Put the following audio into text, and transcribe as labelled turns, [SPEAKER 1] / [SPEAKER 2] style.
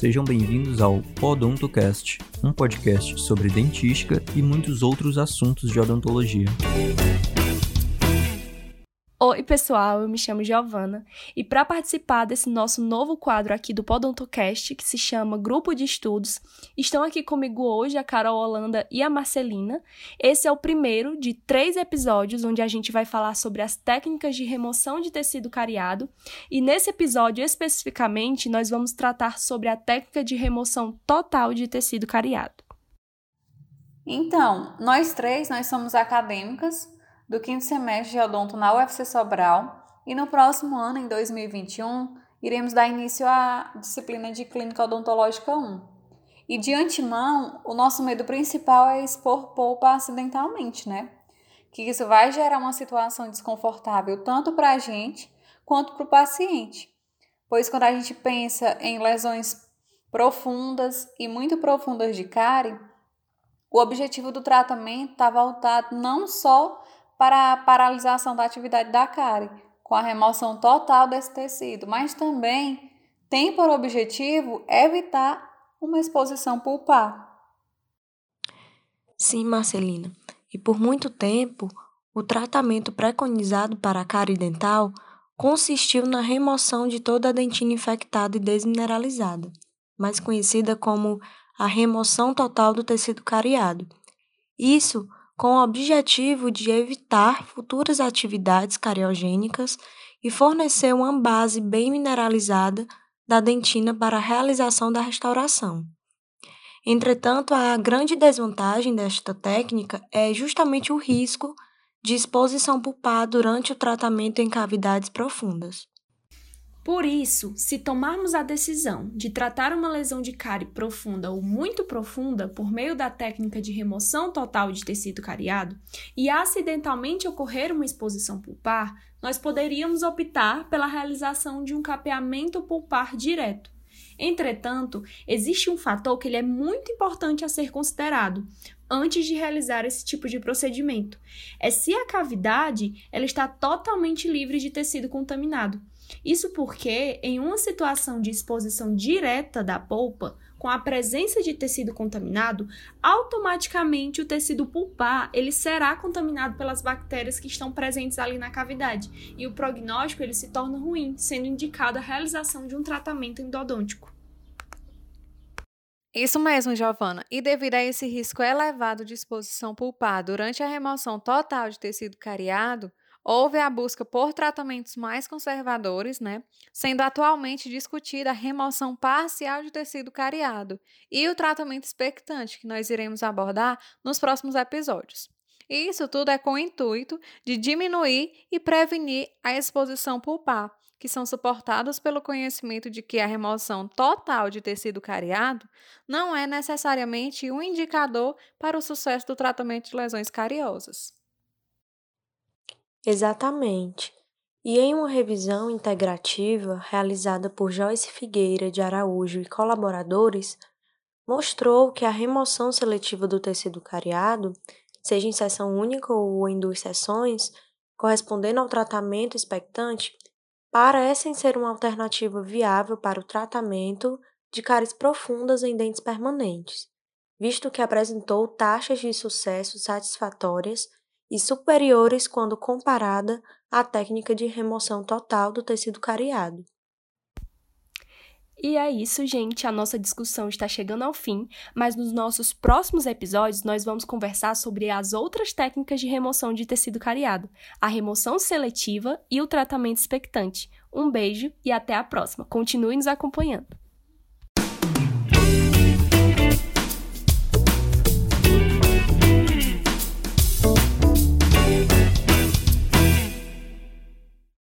[SPEAKER 1] Sejam bem-vindos ao Podontocast, um podcast sobre dentística e muitos outros assuntos de odontologia.
[SPEAKER 2] Oi, pessoal, eu me chamo Giovana e para participar desse nosso novo quadro aqui do Podontocast, que se chama Grupo de Estudos, estão aqui comigo hoje a Carol Holanda e a Marcelina. Esse é o primeiro de três episódios onde a gente vai falar sobre as técnicas de remoção de tecido cariado e nesse episódio especificamente nós vamos tratar sobre a técnica de remoção total de tecido cariado.
[SPEAKER 3] Então, nós três, nós somos acadêmicas, do quinto semestre de odonto na UFC Sobral e no próximo ano, em 2021, iremos dar início à disciplina de Clínica Odontológica 1. E de antemão, o nosso medo principal é expor polpa acidentalmente, né? Que isso vai gerar uma situação desconfortável tanto para a gente quanto para o paciente. Pois quando a gente pensa em lesões profundas e muito profundas de cárie, o objetivo do tratamento está voltado não só para a paralisação da atividade da cárie, com a remoção total desse tecido, mas também tem por objetivo evitar uma exposição pulpar.
[SPEAKER 4] Sim, Marcelina. E por muito tempo, o tratamento preconizado para a cárie dental consistiu na remoção de toda a dentina infectada e desmineralizada, mais conhecida como a remoção total do tecido cariado. Isso com o objetivo de evitar futuras atividades cariogênicas e fornecer uma base bem mineralizada da dentina para a realização da restauração. Entretanto, a grande desvantagem desta técnica é justamente o risco de exposição pulpar durante o tratamento em cavidades profundas.
[SPEAKER 2] Por isso, se tomarmos a decisão de tratar uma lesão de cárie profunda ou muito profunda por meio da técnica de remoção total de tecido cariado e acidentalmente ocorrer uma exposição pulpar, nós poderíamos optar pela realização de um capeamento pulpar direto. Entretanto, existe um fator que ele é muito importante a ser considerado antes de realizar esse tipo de procedimento. É se a cavidade ela está totalmente livre de tecido contaminado. Isso porque, em uma situação de exposição direta da polpa, com a presença de tecido contaminado, automaticamente o tecido pulpar ele será contaminado pelas bactérias que estão presentes ali na cavidade e o prognóstico ele se torna ruim, sendo indicada a realização de um tratamento endodôntico.
[SPEAKER 3] Isso mesmo, Giovana. E devido a esse risco elevado de exposição pulpar durante a remoção total de tecido cariado, Houve a busca por tratamentos mais conservadores, né? Sendo atualmente discutida a remoção parcial de tecido cariado e o tratamento expectante, que nós iremos abordar nos próximos episódios. E isso tudo é com o intuito de diminuir e prevenir a exposição pulpar, que são suportados pelo conhecimento de que a remoção total de tecido cariado não é necessariamente um indicador para o sucesso do tratamento de lesões cariosas.
[SPEAKER 4] Exatamente. E em uma revisão integrativa realizada por Joyce Figueira de Araújo e colaboradores, mostrou que a remoção seletiva do tecido cariado, seja em sessão única ou em duas sessões, correspondendo ao tratamento expectante, parecem ser uma alternativa viável para o tratamento de cáries profundas em dentes permanentes, visto que apresentou taxas de sucesso satisfatórias e superiores quando comparada à técnica de remoção total do tecido cariado.
[SPEAKER 2] E é isso, gente. A nossa discussão está chegando ao fim, mas nos nossos próximos episódios nós vamos conversar sobre as outras técnicas de remoção de tecido cariado, a remoção seletiva e o tratamento expectante. Um beijo e até a próxima. Continue nos acompanhando.